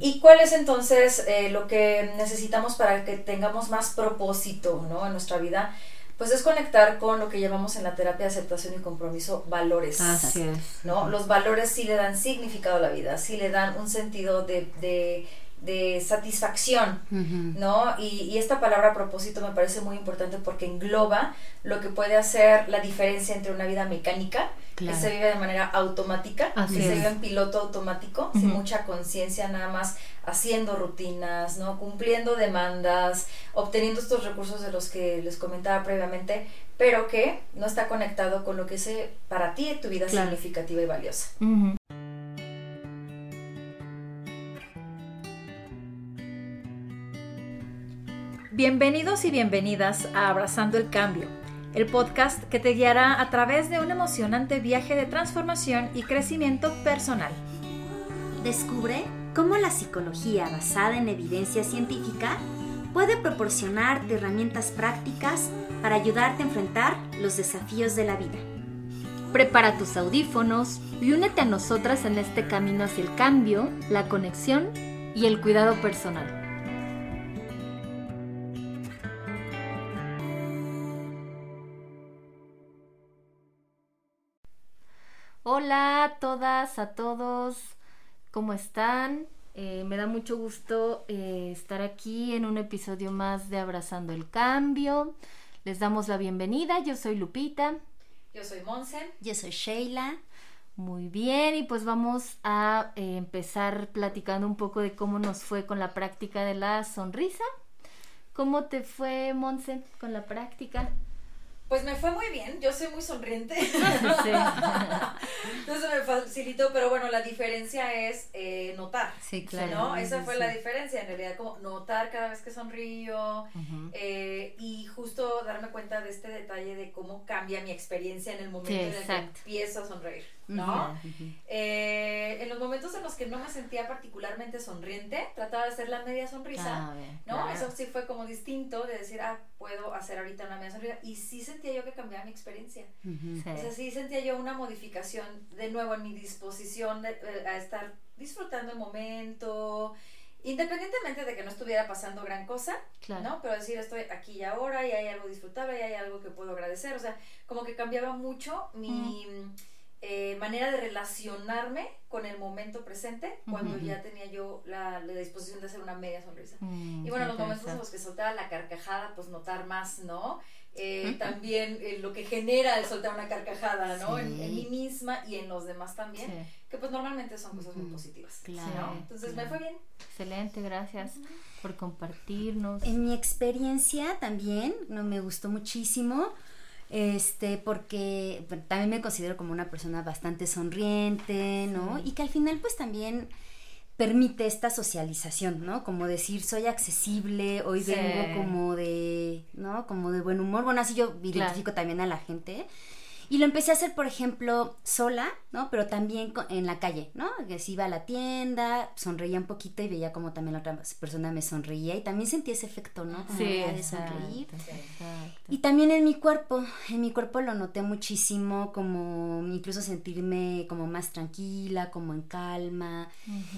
¿Y cuál es entonces eh, lo que necesitamos para que tengamos más propósito ¿no? en nuestra vida? Pues es conectar con lo que llamamos en la terapia de aceptación y compromiso valores. Así es. ¿no? Los valores sí le dan significado a la vida, sí le dan un sentido de, de de satisfacción, ¿no? Y, esta palabra propósito me parece muy importante porque engloba lo que puede hacer la diferencia entre una vida mecánica, que se vive de manera automática, que se vive en piloto automático, sin mucha conciencia, nada más haciendo rutinas, ¿no? Cumpliendo demandas, obteniendo estos recursos de los que les comentaba previamente, pero que no está conectado con lo que es para ti tu vida significativa y valiosa. Bienvenidos y bienvenidas a Abrazando el Cambio, el podcast que te guiará a través de un emocionante viaje de transformación y crecimiento personal. Descubre cómo la psicología basada en evidencia científica puede proporcionarte herramientas prácticas para ayudarte a enfrentar los desafíos de la vida. Prepara tus audífonos y únete a nosotras en este camino hacia el cambio, la conexión y el cuidado personal. Hola a todas, a todos, ¿cómo están? Eh, me da mucho gusto eh, estar aquí en un episodio más de Abrazando el Cambio. Les damos la bienvenida, yo soy Lupita. Yo soy Monse. Yo soy Sheila. Muy bien, y pues vamos a eh, empezar platicando un poco de cómo nos fue con la práctica de la sonrisa. ¿Cómo te fue, Monse, con la práctica? Pues me fue muy bien, yo soy muy sonriente. Entonces me facilitó, pero bueno, la diferencia es eh, notar. Sí, claro. ¿no? Esa fue la diferencia, en realidad, como notar cada vez que sonrío eh, y justo darme cuenta de este detalle de cómo cambia mi experiencia en el momento en el que empiezo a sonreír. ¿No? Eh, en los momentos en los que no me sentía particularmente sonriente, trataba de hacer la media sonrisa, ah, ¿no? Eso sí fue como distinto de decir, ah, puedo hacer ahorita una media sonrisa. Y sí sentía yo que cambiaba mi experiencia. O sea, sí sentía yo una modificación de nuevo en mi disposición de, eh, a estar disfrutando el momento, independientemente de que no estuviera pasando gran cosa, ¿no? Pero decir, estoy aquí y ahora y hay algo disfrutable y hay algo que puedo agradecer. O sea, como que cambiaba mucho mi... Eh, manera de relacionarme con el momento presente cuando ya tenía yo la, disposición de hacer una media sonrisa. Mm, y bueno, los momentos en los que soltaba la carcajada, pues notar más, ¿no? Eh, también eh, lo que genera el soltar una carcajada, ¿no? En, mí misma y en los demás también, que pues normalmente son cosas muy positivas. Claro. Entonces me fue bien. Excelente, gracias por compartirnos. En mi experiencia también, no me gustó muchísimo este, porque también me considero como una persona bastante sonriente, ¿no? Y que al final pues también permite esta socialización, ¿no? Como decir, soy accesible, hoy vengo como de, ¿no? Como de buen humor. Bueno, así yo identifico también a la gente. Y lo empecé a hacer, por ejemplo, sola, ¿no? Pero también en la calle, ¿no? Que si iba a la tienda, sonreía un poquito y veía como también la otra persona me sonreía y también sentí ese efecto, ¿no? sí, de sonreír. Y también en mi cuerpo, en mi cuerpo lo noté muchísimo, como incluso sentirme como más tranquila, como en calma.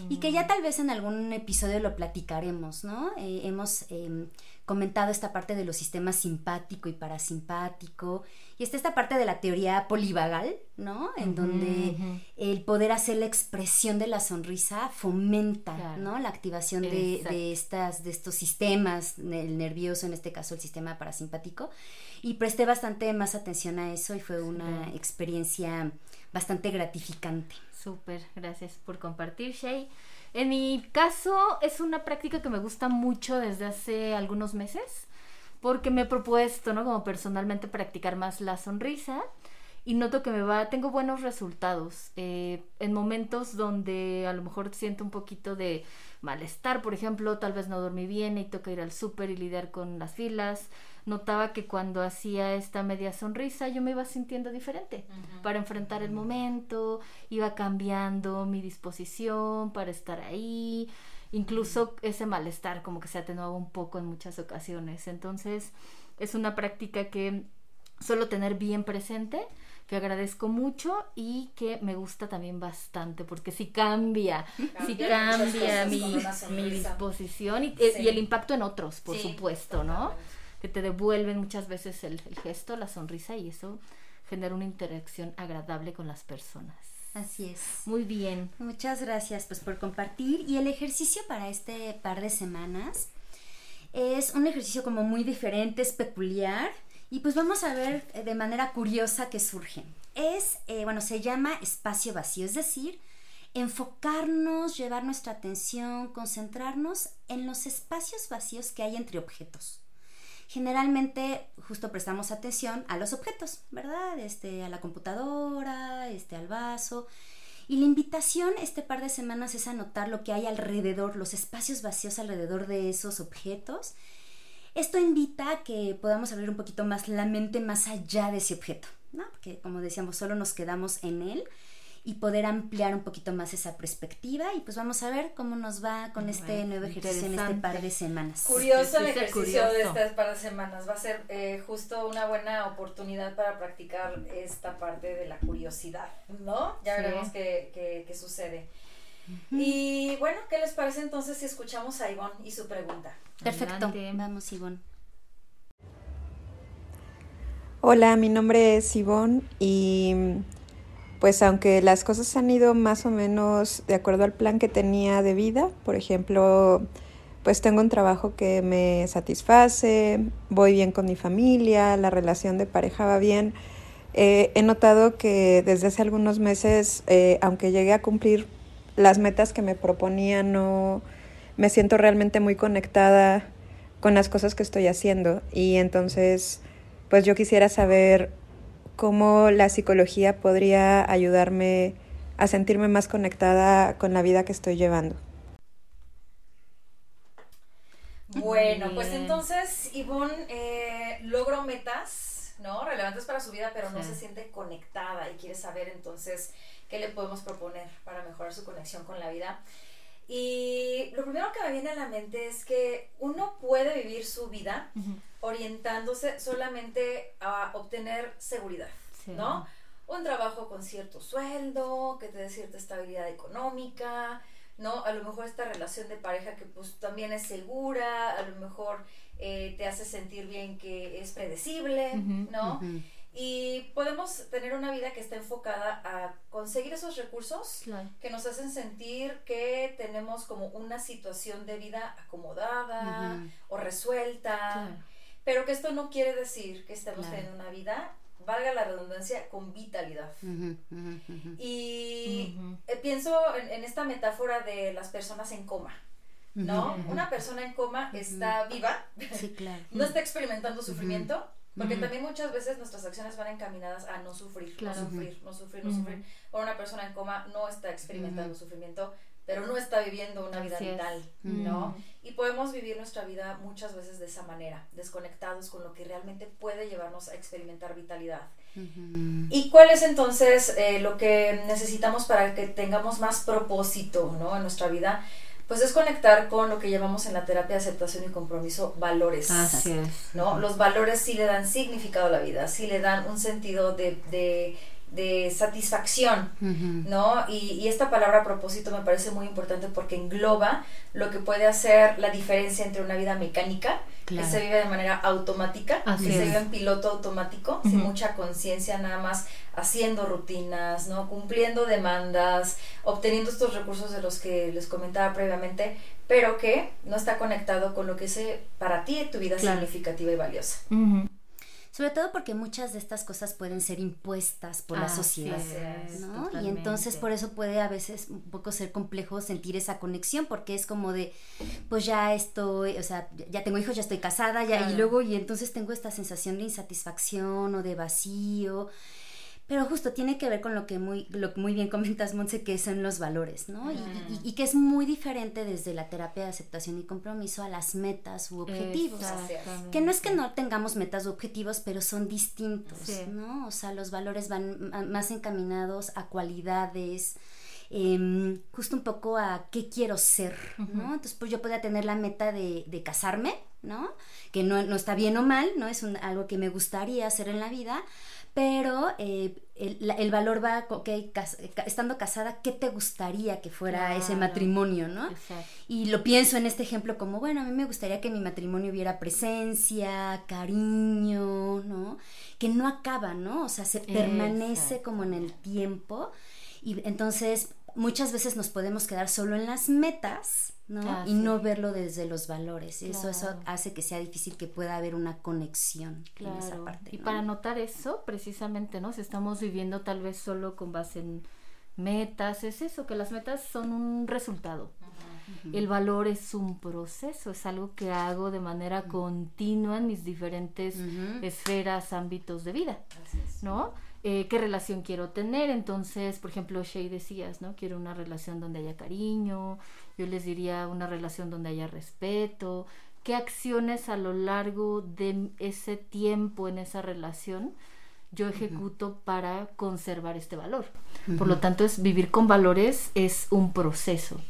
Y que ya tal vez en algún episodio lo platicaremos, ¿no? Eh, hemos em, comentado esta parte de los sistemas simpático y parasimpático. Y está esta parte de la teoría polivagal, ¿no? En donde el poder hacer la expresión de la sonrisa fomenta, ¿no? La activación de, estas, de estos sistemas, el nervioso, en este caso el sistema parasimpático. Y presté bastante más atención a eso y fue una experiencia bastante gratificante. Súper, gracias por compartir, Shay. En mi caso es una práctica que me gusta mucho desde hace algunos meses porque me he propuesto, ¿no? Como personalmente practicar más la sonrisa y noto que me va, tengo buenos resultados. Eh, en momentos donde a lo mejor siento un poquito de malestar, por ejemplo, tal vez no dormí bien y toca ir al súper y lidiar con las filas, notaba que cuando hacía esta media sonrisa yo me iba sintiendo diferente para enfrentar el momento, iba cambiando mi disposición para estar ahí incluso ese malestar como que se atenuaba un poco en muchas ocasiones. Entonces es una práctica que solo tener bien presente que agradezco mucho y que me gusta también bastante, porque si cambia, si cambia mi, disposición y, eh, y, el impacto en otros, por supuesto, ¿no? Que te devuelven muchas veces el, el gesto, la sonrisa y eso genera una interacción agradable con las personas. Así es. Muy bien. Muchas gracias pues por compartir y el ejercicio para este par de semanas es un ejercicio como muy diferente, es peculiar y pues vamos a ver eh, de manera curiosa qué surge. Es, eh, bueno, se llama espacio vacío, es decir, enfocarnos, llevar nuestra atención, concentrarnos en los espacios vacíos que hay entre objetos. Generalmente justo prestamos atención a los objetos, ¿verdad? Este, a la computadora, este, al vaso. Y la invitación este par de semanas es anotar lo que hay alrededor, los espacios vacíos alrededor de esos objetos esto invita a que podamos abrir un poquito más la mente más allá de ese objeto, ¿no? Porque como decíamos, solo nos quedamos en él y poder ampliar un poquito más esa perspectiva y pues vamos a ver cómo nos va con este nuevo ejercicio en este par de semanas. Curioso el ejercicio de estas par de semanas, va a ser eh, justo una buena oportunidad para practicar esta parte de la curiosidad, ¿no? Ya veremos qué, qué, qué sucede. Y bueno, ¿qué les parece entonces si escuchamos a Ivonne y su pregunta? Perfecto, vamos Ivonne. Hola, mi nombre es Ivonne y pues aunque las cosas han ido más o menos de acuerdo al plan que tenía de vida, por ejemplo, pues tengo un trabajo que me satisface, voy bien con mi familia, la relación de pareja va bien, eh, he notado que desde hace algunos meses, eh, aunque llegué a cumplir las metas que me proponía, no me siento realmente muy conectada con las cosas que estoy haciendo. Y entonces, pues yo quisiera saber cómo la psicología podría ayudarme a sentirme más conectada con la vida que estoy llevando. Bueno, pues entonces Ivonne eh, logró metas, ¿no? Relevantes para su vida, pero no se siente conectada y quiere saber entonces qué le podemos proponer para mejorar su conexión con la vida. Y lo primero que me viene a la mente es que uno puede vivir su vida orientándose solamente a obtener seguridad, ¿no? Un trabajo con cierto sueldo, que te dé cierta estabilidad económica, ¿no? A lo mejor esta relación de pareja que pues también es segura, a lo mejor eh, te hace sentir bien que es predecible, ¿no? Y podemos tener una vida que está enfocada a conseguir esos recursos que nos hacen sentir que tenemos como una situación de vida acomodada o resuelta, pero que esto no quiere decir que estemos teniendo una vida, valga la redundancia, con vitalidad. Y eh, pienso en, esta metáfora de las personas en coma. ¿No? Una persona en coma está viva, no está experimentando sufrimiento, porque también muchas veces nuestras acciones van encaminadas a no sufrir, no sufrir, no sufrir, no sufrir. O una persona en coma no está experimentando sufrimiento, pero no está viviendo una vida vital, ¿no? Y podemos vivir nuestra vida muchas veces de esa manera, desconectados con lo que realmente puede llevarnos a experimentar vitalidad. ¿Y cuál es entonces eh, lo que necesitamos para que tengamos más propósito, ¿no? En nuestra vida pues es conectar con lo que llamamos en la terapia de aceptación y compromiso valores. Así es. ¿no? Los valores sí le dan significado a la vida, sí le dan un sentido de, de, de satisfacción, ¿no? Y, y, esta palabra propósito me parece muy importante porque engloba lo que puede hacer la diferencia entre una vida mecánica, que se vive de manera automática, que se vive en piloto automático, sin mucha conciencia, nada más haciendo rutinas, ¿no? Cumpliendo demandas, obteniendo estos recursos de los que les comentaba previamente, pero que no está conectado con lo que es para ti tu vida significativa y valiosa. Sobre todo porque muchas de estas cosas pueden ser impuestas por la sociedad, ¿no? Y entonces por eso puede a veces un poco ser complejo sentir esa conexión porque es como de, pues ya estoy, o sea, ya tengo hijos, ya estoy casada, ya y luego y entonces tengo esta sensación de insatisfacción o de vacío pero justo tiene que ver con lo que muy, lo muy bien comentas, Monse, que son los valores, ¿no? Y, y, que es muy diferente desde la terapia de aceptación y compromiso a las metas u objetivos. Que no es que no tengamos metas u objetivos, pero son distintos, ¿no? O sea, los valores van más encaminados a cualidades, em, justo un poco a qué quiero ser, ¿no? Entonces, pues yo podía tener la meta de, de casarme, ¿no? Que no, no, está bien o mal, ¿no? Es algo que me gustaría hacer en la vida, pero eh, el, valor va, ok, estando casada, ¿qué te gustaría que fuera ese matrimonio, no? Y lo pienso en este ejemplo como, bueno, a mí me gustaría que mi matrimonio hubiera presencia, cariño, ¿no? Que no acaba, ¿no? O sea, se permanece como en el tiempo. Y entonces muchas veces nos podemos quedar solo en las metas, ¿no? y no verlo desde los valores. Y eso, eso hace que sea difícil que pueda haber una conexión en esa parte. Y para notar eso, precisamente, ¿no? Si estamos viviendo tal vez solo con base en metas, es eso, que las metas son un resultado. El valor es un proceso, es algo que hago de manera continua en mis diferentes esferas, ámbitos de vida, ¿no? Eh, qué relación quiero tener. Entonces, por ejemplo, Shay decías, ¿no? Quiero una relación donde haya cariño, yo les diría una relación donde haya respeto, qué acciones a lo largo de ese tiempo en esa relación yo ejecuto para conservar este valor. Por lo tanto, es vivir con valores es un proceso.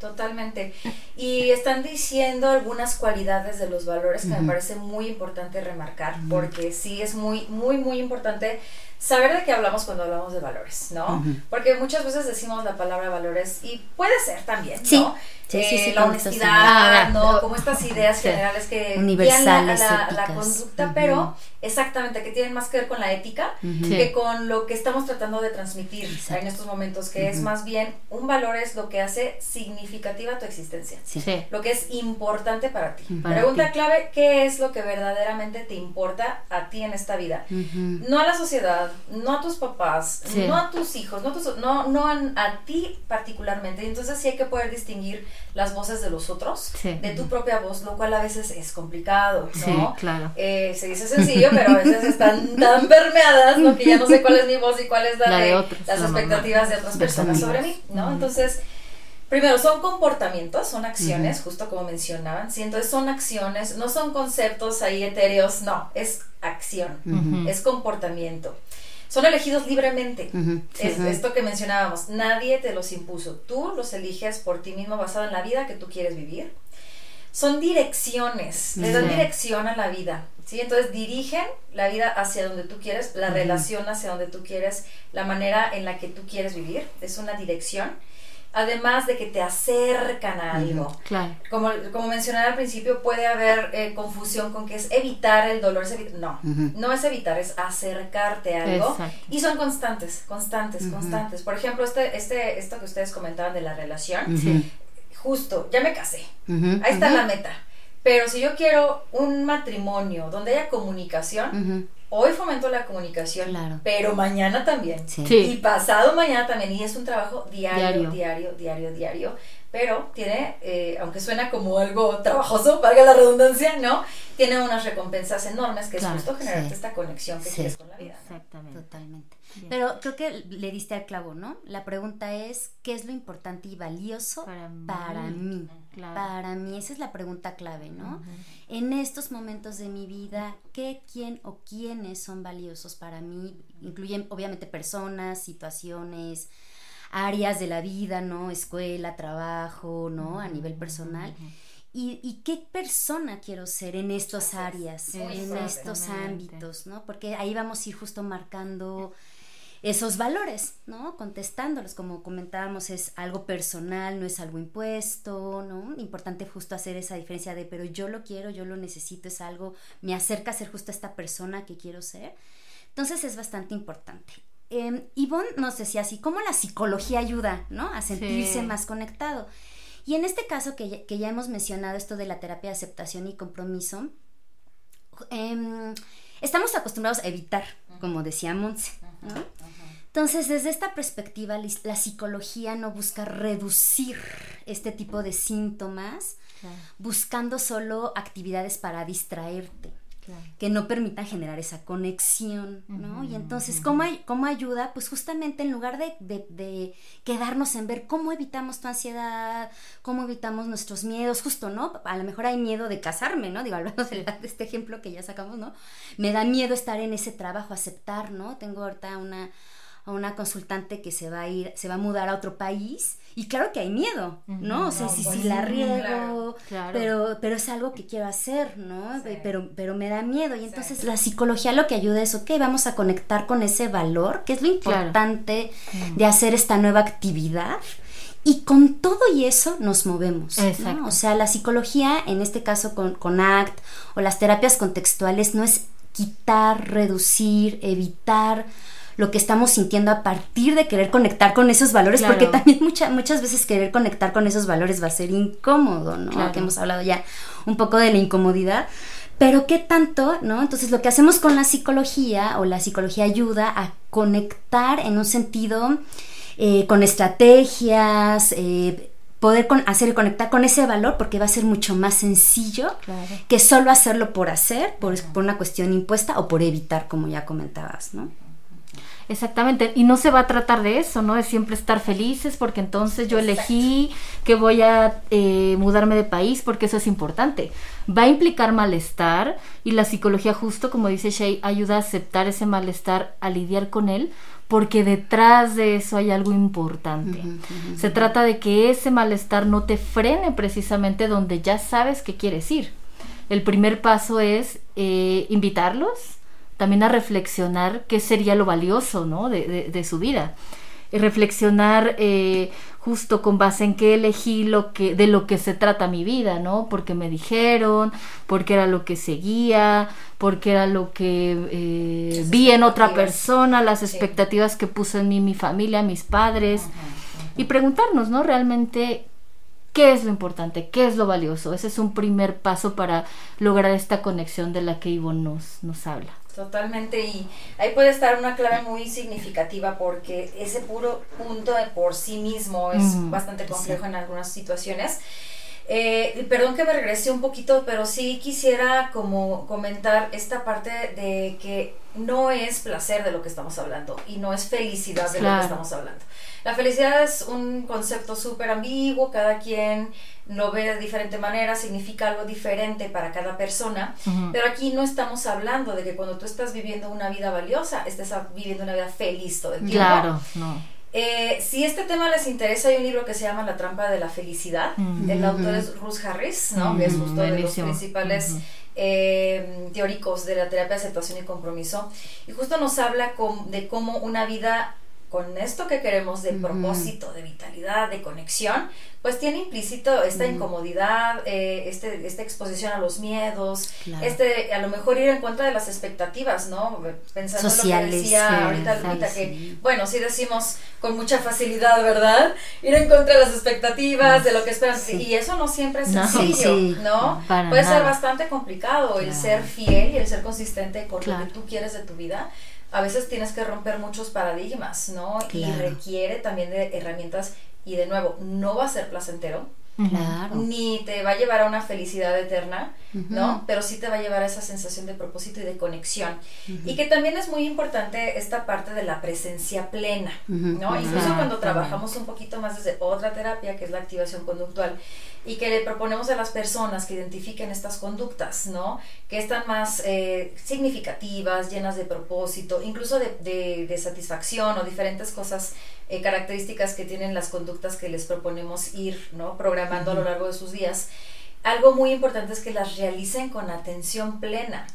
Totalmente. Y están diciendo algunas cualidades de los valores que me parece muy importante remarcar, porque sí es muy, muy, muy importante saber de qué hablamos cuando hablamos de valores, ¿no? Porque muchas veces decimos la palabra valores y puede ser también, ¿no? Sí, sí, sí, la honestidad, ¿no? Como estas ideas generales que universales la, la, conducta, pero exactamente que tienen más que ver con la ética que con lo que estamos tratando de transmitir en estos momentos, que es más bien un valor es lo que hace significativa tu existencia, lo que es importante para ti. Pregunta clave, ¿qué es lo que verdaderamente te importa a ti en esta vida? No a la sociedad, no a tus papás, no a tus hijos, no a, no, no a, ti particularmente. Entonces sí hay que poder distinguir las voces de los otros, de tu propia voz, lo cual a veces es complicado, ¿no? Sí, claro. Eh, se dice sencillo, pero a veces están tan permeadas, ¿no? Que ya no sé cuál es mi voz y cuál es la, de, las expectativas de otras personas sobre mí, ¿no? Entonces, primero, son comportamientos, son acciones, justo como mencionaban, sí, entonces son acciones, no son conceptos ahí etéreos, no, es acción, es comportamiento son elegidos libremente. Es esto que mencionábamos, nadie te los impuso, tú los eliges por ti mismo basado en la vida que tú quieres vivir. Son direcciones, le dan dirección a la vida, ¿sí? Entonces dirigen la vida hacia donde tú quieres, la relación hacia donde tú quieres, la manera en la que tú quieres vivir, es una dirección además de que te acercan a algo. claro. Como, como mencioné al principio, puede haber eh, confusión con que es evitar el dolor. no, no es evitar, es acercarte a algo. Y son constantes, constantes, constantes. Por ejemplo, este, este, esto que ustedes comentaban de la relación, justo, ya me casé. Ahí está la meta. Pero si yo quiero un matrimonio donde haya comunicación, hoy fomento la comunicación, pero mañana también. Y pasado mañana también. Y es un trabajo diario, diario, diario, diario. Pero tiene, eh, aunque suena como algo trabajoso, valga la redundancia, ¿no? Tiene unas recompensas enormes que es justo generarte esta conexión que quieres con la vida. Exactamente. Totalmente. Pero creo que le diste al clavo, ¿no? La pregunta es, ¿qué es lo importante y valioso para mí? Para mí, esa es la pregunta clave, ¿no? En estos momentos de mi vida, ¿qué, quién o quiénes son valiosos para mí? Incluyen obviamente personas, situaciones, áreas de la vida, ¿no? Escuela, trabajo, ¿no? A nivel personal. Y, y, qué persona quiero ser en estas áreas, en estos ámbitos, ¿no? Porque ahí vamos a ir justo marcando esos valores, ¿no? Contestándolos, como comentábamos, es algo personal, no es algo impuesto, ¿no? Importante justo hacer esa diferencia de, pero yo lo quiero, yo lo necesito, es algo, me acerca a ser justo esta persona que quiero ser. Entonces es bastante importante. Eh, Ivonne nos decía así, ¿cómo la psicología ayuda, ¿no? A sentirse más conectado. Y en este caso que ya, que ya, hemos mencionado esto de la terapia de aceptación y compromiso, em, estamos acostumbrados a evitar, como decía Montse, entonces, desde esta perspectiva, la psicología no busca reducir este tipo de síntomas, buscando solo actividades para distraerte. Que no permitan generar esa conexión, ¿no? y entonces, ¿cómo, ¿cómo, ayuda? Pues justamente en lugar de, de, quedarnos en ver cómo evitamos tu ansiedad, cómo evitamos nuestros miedos, justo, ¿no? A lo mejor hay miedo de casarme, ¿no? Digo, hablando de, este ejemplo que ya sacamos, ¿no? Me da miedo estar en ese trabajo, aceptar, ¿no? Tengo ahorita una a una consultante que se va a ir, se va a mudar a otro país y claro que hay miedo, ¿no? O sea, si, pues la riego, pero pero es algo que quiero hacer, ¿no? Pero pero me da miedo y entonces la psicología lo que ayuda es, ok, vamos a conectar con ese valor, que es lo importante de hacer esta nueva actividad. Y con todo y eso nos movemos. ¿no? O sea, la psicología, en este caso con, con ACT o las terapias contextuales, no es quitar, reducir, evitar lo que estamos sintiendo a partir de querer conectar con esos valores, porque también muchas veces querer conectar con esos valores va a ser incómodo, ¿no? Que hemos hablado ya un poco de la incomodidad. Pero qué tanto, ¿no? Entonces lo que hacemos con la psicología o la psicología ayuda a conectar en un sentido eh, con estrategias, eh, poder con, hacer conectar con ese valor porque va a ser mucho más sencillo que solo hacerlo por hacer, por, por, una cuestión impuesta o por evitar, como ya comentabas, ¿no? Exactamente, y no se va a tratar de eso, ¿no? De siempre estar felices porque entonces yo elegí que voy a eh, mudarme de país porque eso es importante. Va a implicar malestar y la psicología justo, como dice Shay, ayuda a aceptar ese malestar, a lidiar con él, porque detrás de eso hay algo importante. Se trata de que ese malestar no te frene precisamente donde ya sabes que quieres ir. El primer paso es eh, invitarlos, también a reflexionar qué sería lo valioso ¿no? de, de, su vida. Y reflexionar eh, justo con base en qué elegí lo que, de lo que se trata mi vida, ¿no? Porque me dijeron, porque era lo que seguía, porque era lo que eh, vi en otra persona, las expectativas que puso en mí mi familia, mis padres. Y preguntarnos, ¿no? Realmente ¿Qué es lo importante? ¿Qué es lo valioso? Ese es un primer paso para lograr esta conexión de la que Ivonne nos, nos habla. Totalmente, y ahí puede estar una clave muy significativa porque ese puro punto de por sí mismo es bastante complejo en algunas situaciones. Eh, perdón que me regrese un poquito, pero sí quisiera como comentar esta parte de que no es placer de lo que estamos hablando y no es felicidad de lo que estamos hablando. La felicidad es un concepto súper ambiguo, cada quien lo ve de diferente manera, significa algo diferente para cada persona, pero aquí no estamos hablando de que cuando tú estás viviendo una vida valiosa, estés viviendo una vida feliz todo el tiempo. Claro, no. Eh, si este tema les interesa, hay un libro que se llama La trampa de la felicidad. El autor es Ruth Harris, ¿no? que es justo de los principales eh, teóricos de la terapia de aceptación y compromiso. Y justo nos habla de cómo una vida con esto que queremos de propósito, de vitalidad, de conexión, pues tiene implícito esta incomodidad, eh, este, esta exposición a los miedos, este, a lo mejor ir en contra de las expectativas, ¿no? Pensando en lo que decía ahorita Lupita, que, bueno, sí decimos con mucha facilidad, ¿verdad? Ir en contra de las expectativas, de lo que esperan, y eso no siempre es sencillo, ¿no? Puede ser bastante complicado el ser fiel y el ser consistente con lo que tú quieres de tu vida a veces tienes que romper muchos paradigmas, ¿no? Y requiere también de herramientas y de nuevo, no va a ser placentero, ni te va a llevar a una felicidad eterna, ¿no? Pero sí te va a llevar a esa sensación de propósito y de conexión. Y que también es muy importante esta parte de la presencia plena, ¿no? Incluso cuando trabajamos un poquito más desde otra terapia, que es la activación conductual, y que le proponemos a las personas que identifiquen estas conductas, ¿no? Que están más eh, significativas, llenas de propósito, incluso de, de, satisfacción o diferentes cosas, eh, características que tienen las conductas que les proponemos ir, ¿no? Programando a lo largo de sus días algo muy importante es que las realicen con atención plena,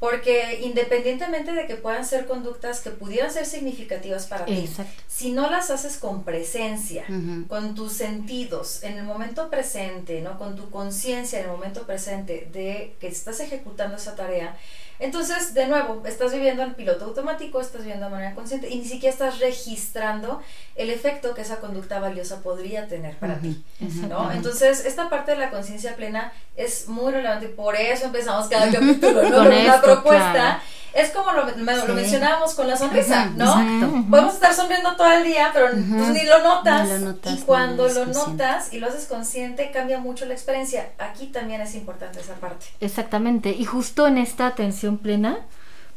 porque independientemente de que puedan ser conductas que pudieran ser significativas para ti, si no las haces con presencia, con tus sentidos en el momento presente, ¿no? con tu conciencia en el momento presente de que estás ejecutando esa tarea, entonces, de nuevo, estás viviendo en piloto automático, estás viviendo de manera consciente y ni siquiera estás registrando el efecto que esa conducta valiosa podría tener para ti. ¿no? Entonces, esta parte de la conciencia plena es muy relevante y por eso empezamos cada capítulo ¿no? con una propuesta es como lo, lo mencionábamos con la sonrisa, ¿no? Podemos estar sonriendo todo el día, pero pues, ni, lo notas, Y cuando lo notas y lo haces consciente, cambia mucho la experiencia. Aquí también es importante esa parte. Exactamente. Y justo en esta atención plena,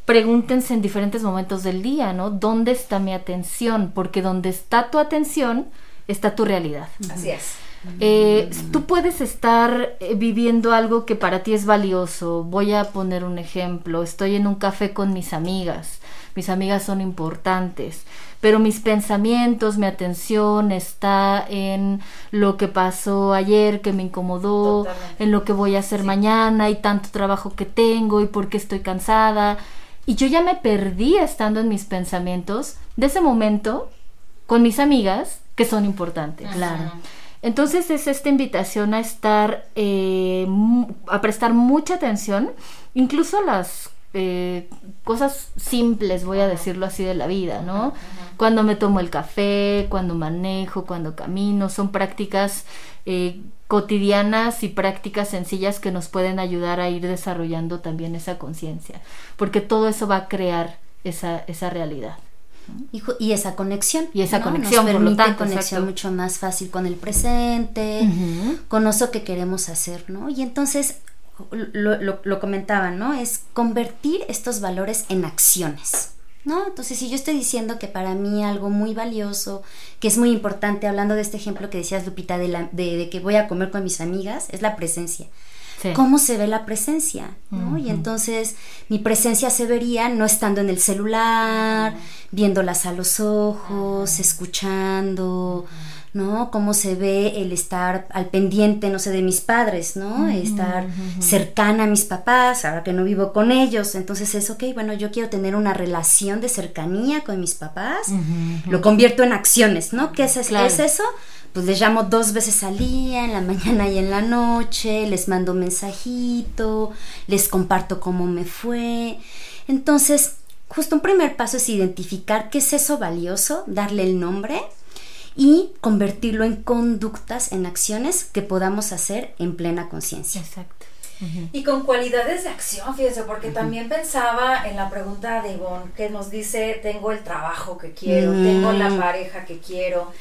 pregúntense en diferentes momentos del día, ¿no? ¿Dónde está mi atención? Porque donde está tu atención, está tu realidad. Así es. Eh, tú puedes estar eh, viviendo algo que para ti es valioso. Voy a poner un ejemplo. Estoy en un café con mis amigas. Mis amigas son importantes. Pero mis pensamientos, mi atención está en lo que pasó ayer, que me incomodó, en lo que voy a hacer mañana y tanto trabajo que tengo y por qué estoy cansada. Y yo ya me perdí estando en mis pensamientos de ese momento con mis amigas que son importantes. Claro. Entonces es esta invitación a estar, eh, a prestar mucha atención, incluso a las eh, cosas simples, voy a decirlo así, de la vida, ¿no? Cuando me tomo el café, cuando manejo, cuando camino, son prácticas eh, cotidianas y prácticas sencillas que nos pueden ayudar a ir desarrollando también esa conciencia, porque todo eso va a crear esa, esa realidad. Y, esa conexión. Y esa conexión, Nos permite por conexión mucho más fácil con el presente, con eso que queremos hacer, ¿no? Y entonces, lo, lo, lo comentaban, ¿no? Es convertir estos valores en acciones. ¿No? Entonces, si yo estoy diciendo que para mí algo muy valioso, que es muy importante, hablando de este ejemplo que decías, Lupita, de, la, de, de que voy a comer con mis amigas, es la presencia cómo se ve la presencia, ¿no? Y entonces mi presencia se vería no estando en el celular, viéndolas a los ojos, escuchando, ¿no? Cómo se ve el estar al pendiente, no sé, de mis padres, ¿no? Estar cercana a mis papás, ahora que no vivo con ellos. Entonces es, ok, bueno, yo quiero tener una relación de cercanía con mis papás, lo convierto en acciones, ¿no? ¿Qué es, es eso? pues les llamo dos veces al día, en la mañana y en la noche, les mando un mensajito, les comparto cómo me fue. Entonces, justo un primer paso es identificar qué es eso valioso, darle el nombre y convertirlo en conductas, en acciones que podamos hacer en plena conciencia. Exacto. Y con cualidades de acción, fíjense, porque también pensaba en la pregunta de Ivonne, que nos dice, tengo el trabajo que quiero, tengo la mm. pareja que quiero,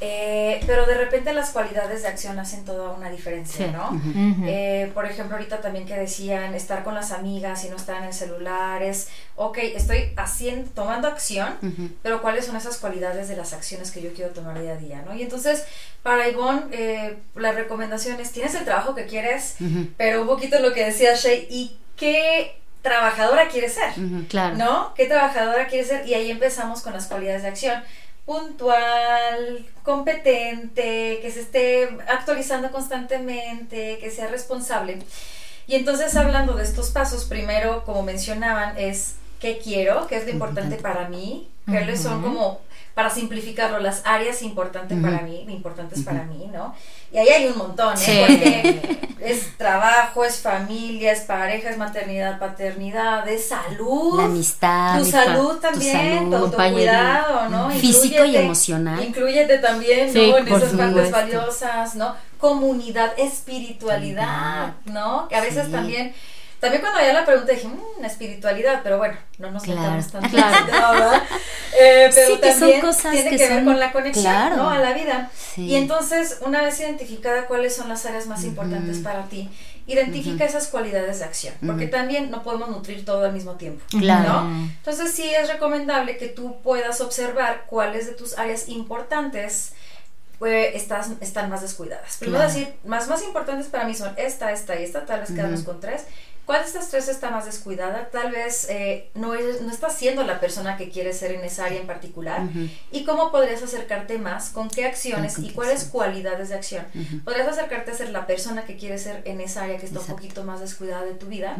eh, pero de repente las cualidades de acción hacen toda una diferencia, ¿no? Eh, por ejemplo, ahorita también que decían estar con las amigas y no estar en el celular, es, ok, estoy haciendo, tomando acción, pero ¿cuáles son esas cualidades de las acciones que yo quiero tomar día a día, ¿no? Y entonces, para Ivonne, eh, la recomendación es, tienes el trabajo que quieres, pero un poquito lo que decía Shay, ¿y qué trabajadora quieres ser? claro. ¿No? ¿Qué trabajadora quieres ser? Y ahí empezamos con las cualidades de acción puntual, competente, que se esté actualizando constantemente, que sea responsable. Y entonces hablando de estos pasos, primero, como mencionaban, es qué quiero, qué es lo importante para mí, qué son como para simplificarlo, las áreas importantes para mí, importantes para mí, ¿no? Y ahí hay un montón, ¿eh? Porque es trabajo, es familia, es pareja, es maternidad, paternidad, es salud. La amistad. Tu salud también, tu, cuidado, ¿no? Físico y emocional. Incluyete también, ¿no? En esas partes valiosas, ¿no? Comunidad, espiritualidad, ¿no? Que a veces también también cuando había la pregunta dije, mmm, espiritualidad, pero bueno, no nos claro. tan claro. eh, pero también tiene que, ver con la conexión, ¿no? A la vida. Y entonces, una vez identificada cuáles son las áreas más importantes para ti, identifica esas cualidades de acción, porque también no podemos nutrir todo al mismo tiempo, claro. Entonces sí es recomendable que tú puedas observar cuáles de tus áreas importantes pues, estás, están más descuidadas. Primero decir, más, más importantes para mí son esta, esta y esta, tal vez quedamos con tres, ¿Cuál de estas tres está más descuidada? Tal vez eh, no, es, no estás siendo la persona que quieres ser en esa área en particular. ¿Y cómo podrías acercarte más? ¿Con qué acciones y cuáles cualidades de acción? Podrías acercarte a ser la persona que quieres ser en esa área que está un poquito más descuidada de tu vida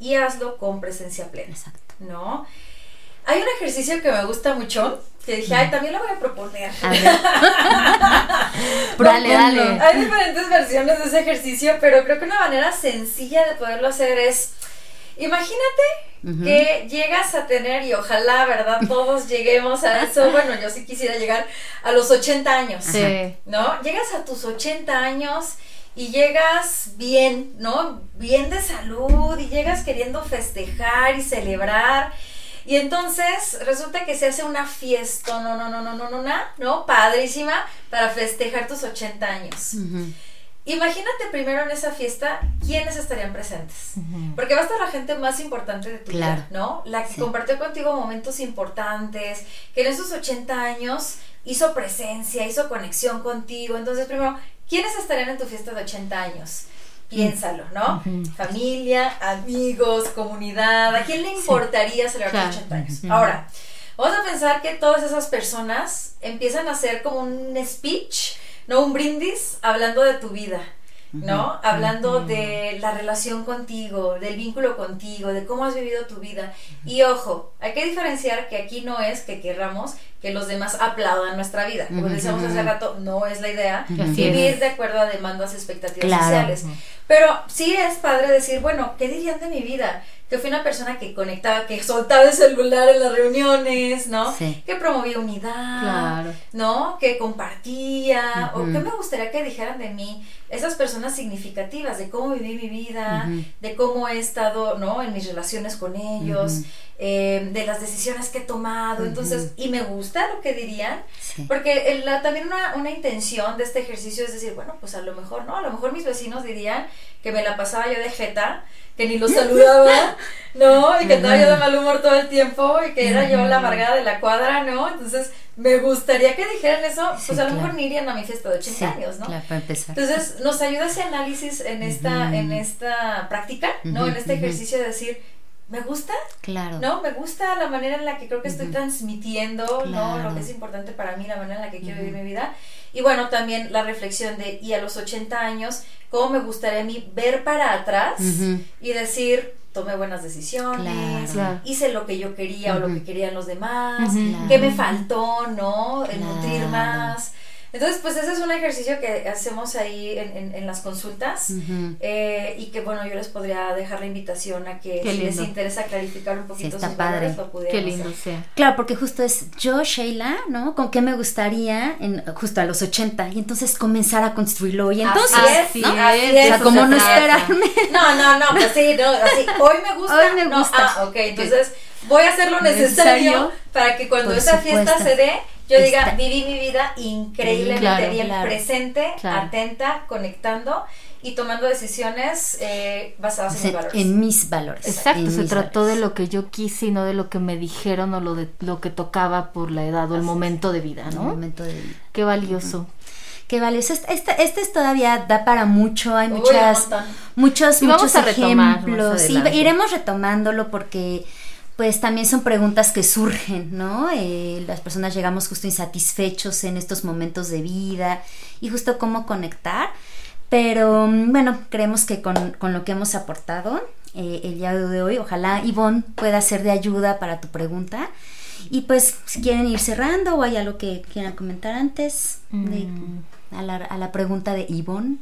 y hazlo con presencia plena. Exacto. ¿No? Hay un ejercicio que me gusta mucho, que dije, ay, también lo voy a proponer. dale, dale. Hay diferentes versiones de ese ejercicio, pero creo que una manera sencilla de poderlo hacer es, imagínate que llegas a tener, y ojalá, ¿verdad? Todos lleguemos a eso. Bueno, yo sí quisiera llegar a los 80 años. Sí. ¿No? Llegas a tus 80 años y llegas bien, ¿no? Bien de salud y llegas queriendo festejar y celebrar y entonces resulta que se hace una fiesta, no, no, no, no, no, no, no, ¿no? Padrísima para festejar tus 80 años. Uh -huh. Imagínate primero en esa fiesta quiénes estarían presentes. Uh -huh. Porque va a estar la gente más importante de tu claro. vida, ¿no? La que sí. compartió contigo momentos importantes, que en esos 80 años hizo presencia, hizo conexión contigo. Entonces, primero, ¿quiénes estarían en tu fiesta de 80 años? Piénsalo, ¿no? Familia, amigos, comunidad, ¿a quién le importaría celebrar sus 80 años? Ahora, Vamos a pensar que todas esas personas empiezan a hacer como un speech, no un brindis, hablando de tu vida. ¿No? Hablando de la relación contigo, del vínculo contigo, de cómo has vivido tu vida. Y ojo, hay que diferenciar que aquí no es que querramos que los demás aplaudan nuestra vida. Como decíamos hace rato, no es la idea vivir de acuerdo a demandas, expectativas sociales. Pero sí es padre decir, bueno, ¿qué dirían de mi vida? que fui una persona que conectaba, que soltaba el celular en las reuniones, ¿no? Que promovía unidad, ¿no? Que compartía, o qué me gustaría que dijeran de mí esas personas significativas, de cómo viví mi vida, de cómo he estado, ¿no? En mis relaciones con ellos, eh, de las decisiones que he tomado, entonces, y me gusta lo que dirían, porque también una, una intención de este ejercicio es decir, bueno, pues a lo mejor, ¿no? A lo mejor mis vecinos dirían que me la pasaba yo de jeta, que ni lo saludaba, ¿no? Y que estaba yo de mal humor todo el tiempo y que era yo la amargada de la cuadra, ¿no? Entonces, me gustaría que dijeran eso, pues a lo mejor ni irían a mi fiesta de 80 años, ¿no? Claro, para empezar. Entonces, nos ayuda ese análisis en esta, en esta práctica, ¿no? en este ejercicio de decir, me gusta, claro. ¿no? Me gusta la manera en la que creo que estoy transmitiendo, ¿no? Lo que es importante para mí, la manera en la que quiero vivir mi vida. Y bueno, también la reflexión de, y a los 80 años, cómo me gustaría a mí ver para atrás y decir, tomé buenas decisiones, hice lo que yo quería o lo que querían los demás, qué me faltó, ¿no? El nutrir más. Entonces, pues ese es un ejercicio que hacemos ahí en, en, las consultas eh, y que, bueno, yo les podría dejar la invitación a que si les interesa clarificar un poquito sí, está padre. Qué lindo sea. Claro, porque justo es yo, Sheila, ¿no? ¿Con qué me gustaría en, justo a los 80? Y entonces comenzar a construirlo. Y entonces, así es, ¿no? Así es, o sea, como no esperarme. No, no, no, pues sí, no, así, hoy me gusta. Hoy me gusta. ah, ok, entonces voy a hacer lo necesario, para que cuando esa fiesta se dé yo diga, viví mi vida increíblemente bien, presente, atenta, conectando y tomando decisiones eh, basadas en mis valores. En mis valores. Exacto, se trató de lo que yo quise y no de lo que me dijeron o lo de lo que tocaba por la edad o el momento de vida, ¿no? El momento de vida. Qué valioso. Qué valioso. Este, este, este, todavía da para mucho, hay muchas, muchos, muchos ejemplos. iremos retomándolo porque pues también son preguntas que surgen, ¿no? Eh, las personas llegamos justo insatisfechos en estos momentos de vida y justo cómo conectar. Pero mm, bueno, creemos que con, lo que hemos aportado eh, el día de hoy, ojalá Ivonne pueda ser de ayuda para tu pregunta. Y pues si quieren ir cerrando o hay algo que quieran comentar antes mm. a, la, pregunta de Ivonne.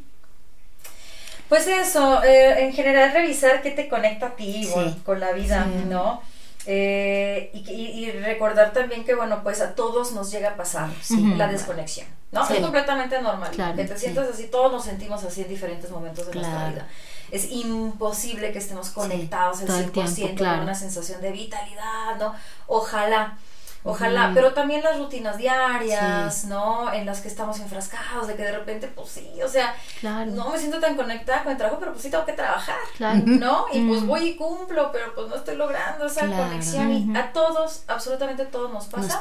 Pues eso, eh, en general revisar qué te conecta a ti, con la vida, ¿no? Eh, y, recordar también que, bueno, pues a todos nos llega a pasar la desconexión, ¿no? Es completamente normal. que te sientas así, todos nos sentimos así en diferentes momentos de nuestra vida. Es imposible que estemos conectados al 100% con una sensación de vitalidad, ¿no? Ojalá Ojalá, pero también las rutinas diarias, ¿no? En las que estamos enfrascados, de que de repente, pues sí, o sea, no me siento tan conectada con el trabajo, pero pues sí tengo que trabajar, ¿no? Y pues voy y cumplo, pero pues no estoy logrando esa conexión. Y a todos, absolutamente todos nos pasa.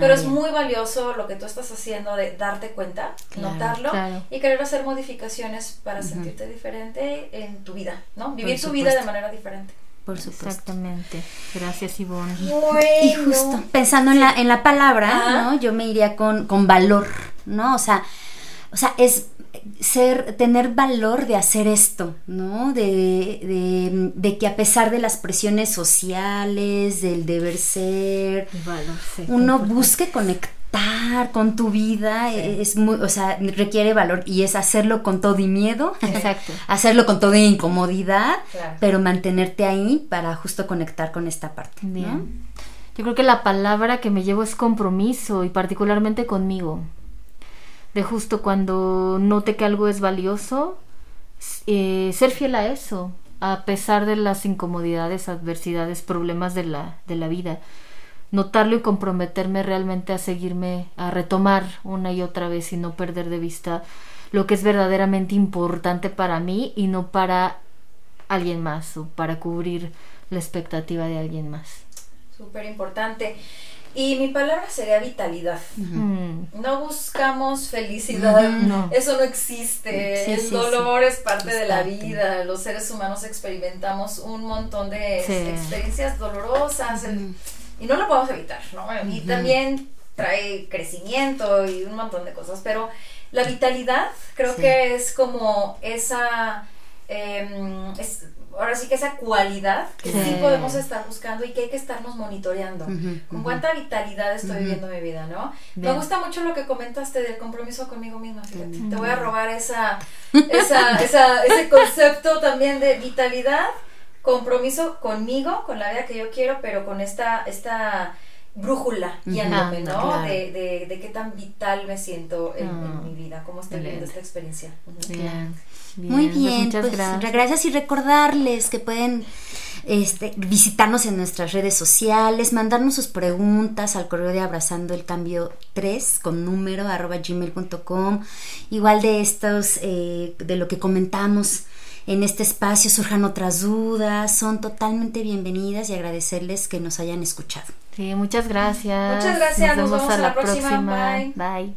pero es muy valioso lo que tú estás haciendo de darte cuenta, notarlo y querer hacer modificaciones para sentirte diferente en tu vida, ¿no? Vivir tu vida de manera diferente. Exactamente. Gracias, Ivonne. Y justo, pensando en la, en la palabra, ¿no? Yo me iría con, con valor, ¿no? O sea, o sea, es ser, tener valor de hacer esto, ¿no? De, de, de, que a pesar de las presiones sociales, del deber ser, uno busque conectar con tu vida es muy, o sea, requiere valor y es hacerlo con todo y miedo, Exacto. hacerlo con todo y incomodidad, pero mantenerte ahí para justo conectar con esta parte. Bien. Yo creo que la palabra que me llevo es compromiso y particularmente conmigo. De justo cuando note que algo es valioso, eh, ser fiel a eso, a pesar de las incomodidades, adversidades, problemas de la, de la vida notarlo y comprometerme realmente a seguirme, a retomar una y otra vez y no perder de vista lo que es verdaderamente importante para mí y no para alguien más o para cubrir la expectativa de alguien más. Súper importante. Y mi palabra sería vitalidad. No buscamos felicidad, eso no existe. el dolor es parte de la vida. Los seres humanos experimentamos un montón de experiencias dolorosas y no lo podemos evitar, ¿no? Y también trae crecimiento y un montón de cosas, pero la vitalidad creo que es como esa, em, ahora sí que esa cualidad que sí. podemos estar buscando y que hay que estarnos monitoreando. Con cuánta vitalidad estoy viviendo mi vida, ¿no? Me gusta mucho lo que comentaste del compromiso conmigo misma, fíjate. Te voy a robar esa, esa, esa, ese concepto también de vitalidad, compromiso conmigo, con la vida que yo quiero, pero con esta, esta brújula guiándome, ¿no? De, de, de, qué tan vital me siento en, ah, mi vida, cómo estoy viviendo esta experiencia. Muy pues bien, muchas pues, gracias. gracias. y recordarles que pueden este, visitarnos en nuestras redes sociales, mandarnos sus preguntas al correo de abrazando el cambio 3 con número arroba gmail.com, igual de estos, eh, de lo que comentamos en este espacio surjan otras dudas, son totalmente bienvenidas y agradecerles que nos hayan escuchado. Sí, muchas gracias. Muchas gracias. Nos, vemos, a la próxima. Bye.